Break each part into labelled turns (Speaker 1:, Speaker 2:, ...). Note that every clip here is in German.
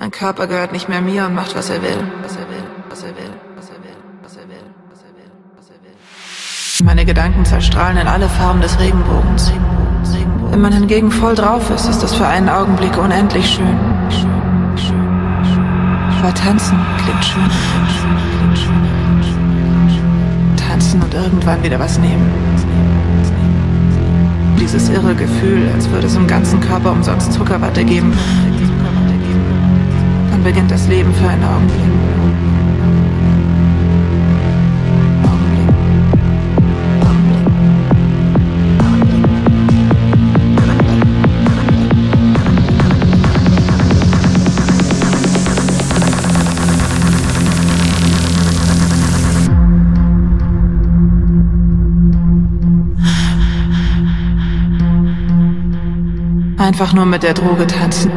Speaker 1: Mein Körper gehört nicht mehr mir und macht, was er will, was er will, was er will, was er will, was er will, was er will, was er will. Meine Gedanken zerstrahlen in alle Farben des Regenbogens. Wenn man hingegen voll drauf ist, ist das für einen Augenblick unendlich schön. Aber tanzen klingt schön. Tanzen und irgendwann wieder was nehmen. Dieses irre Gefühl, als würde es im ganzen Körper umsonst Zuckerwatte geben beginnt das Leben für einen Augenblick. Einfach nur mit der Droge tanzen.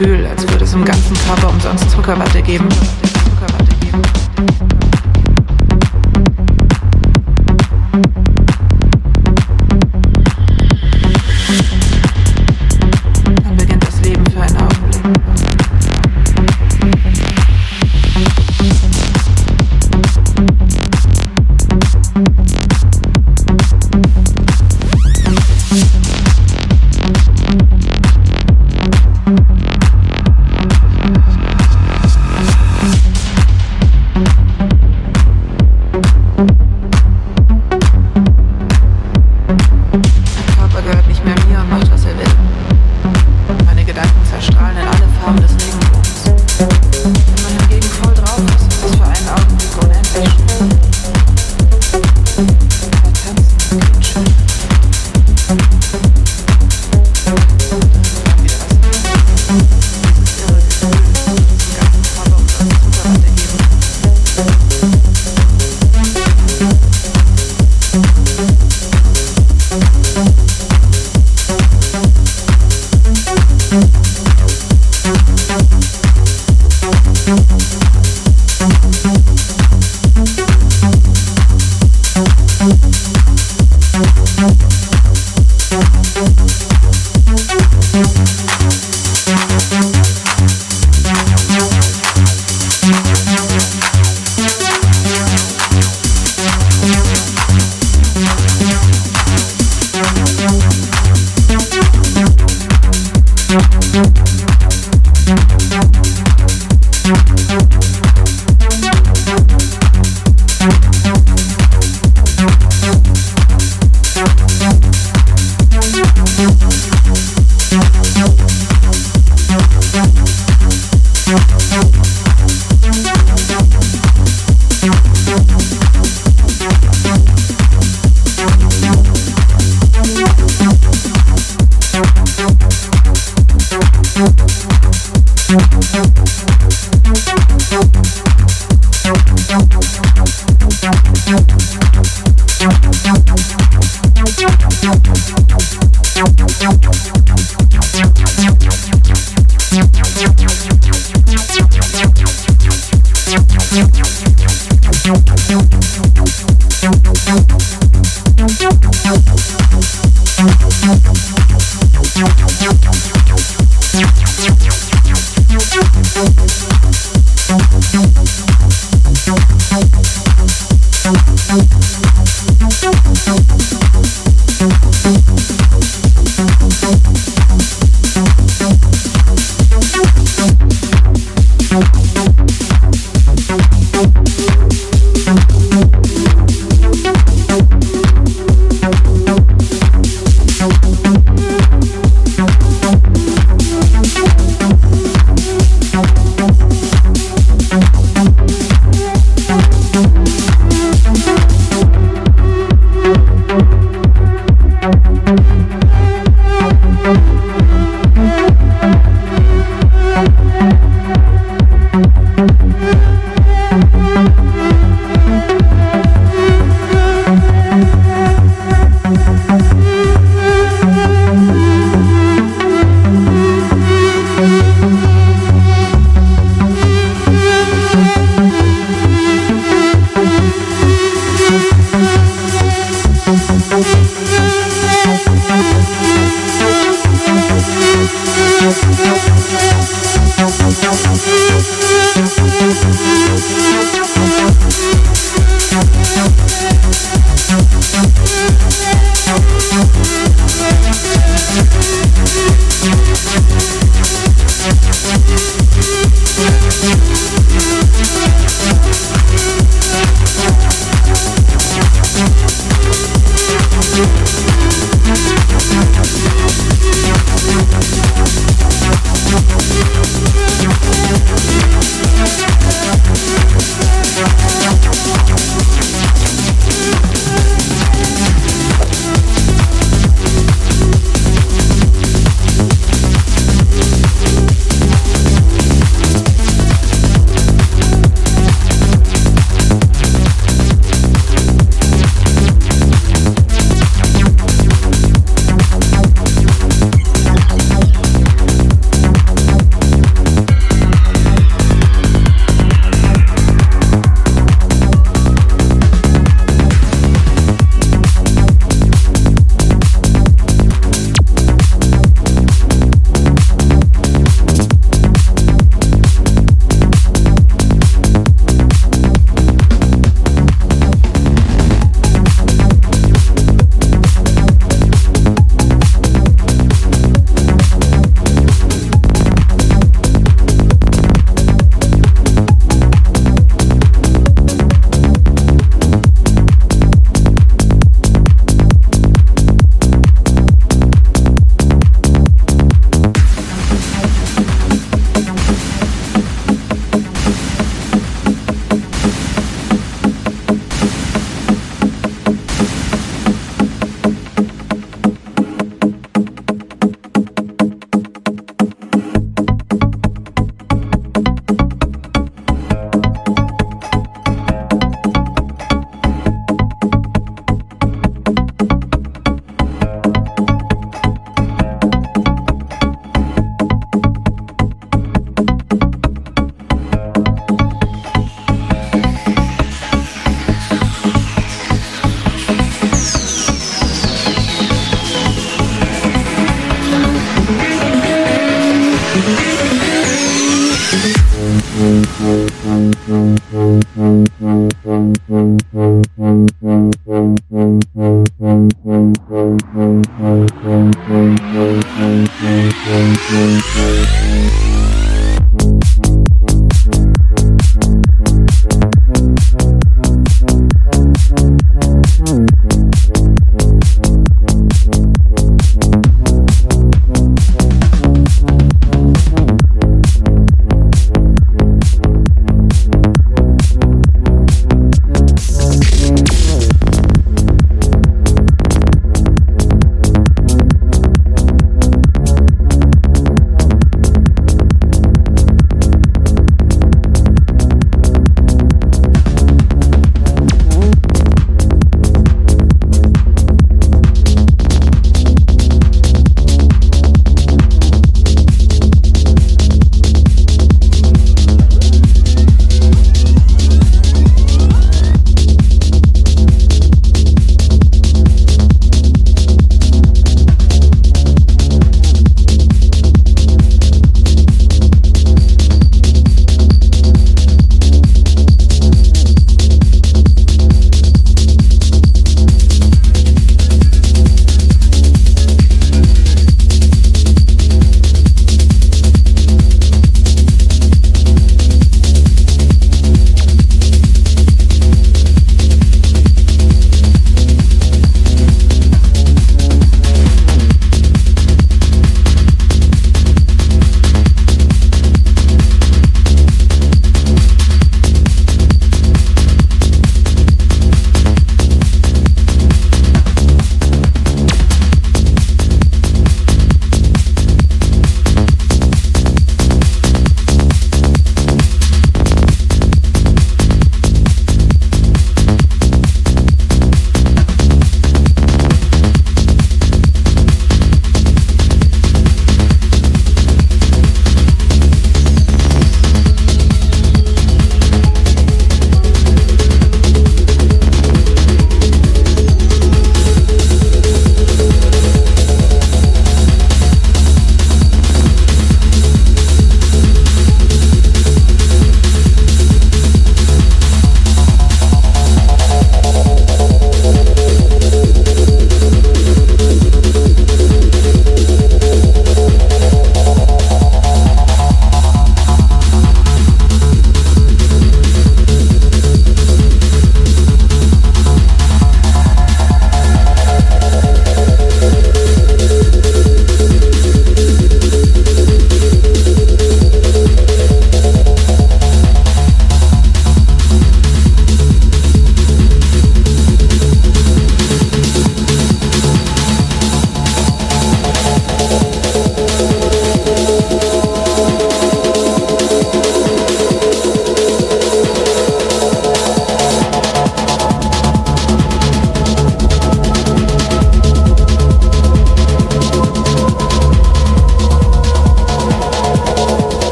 Speaker 1: Gefühl,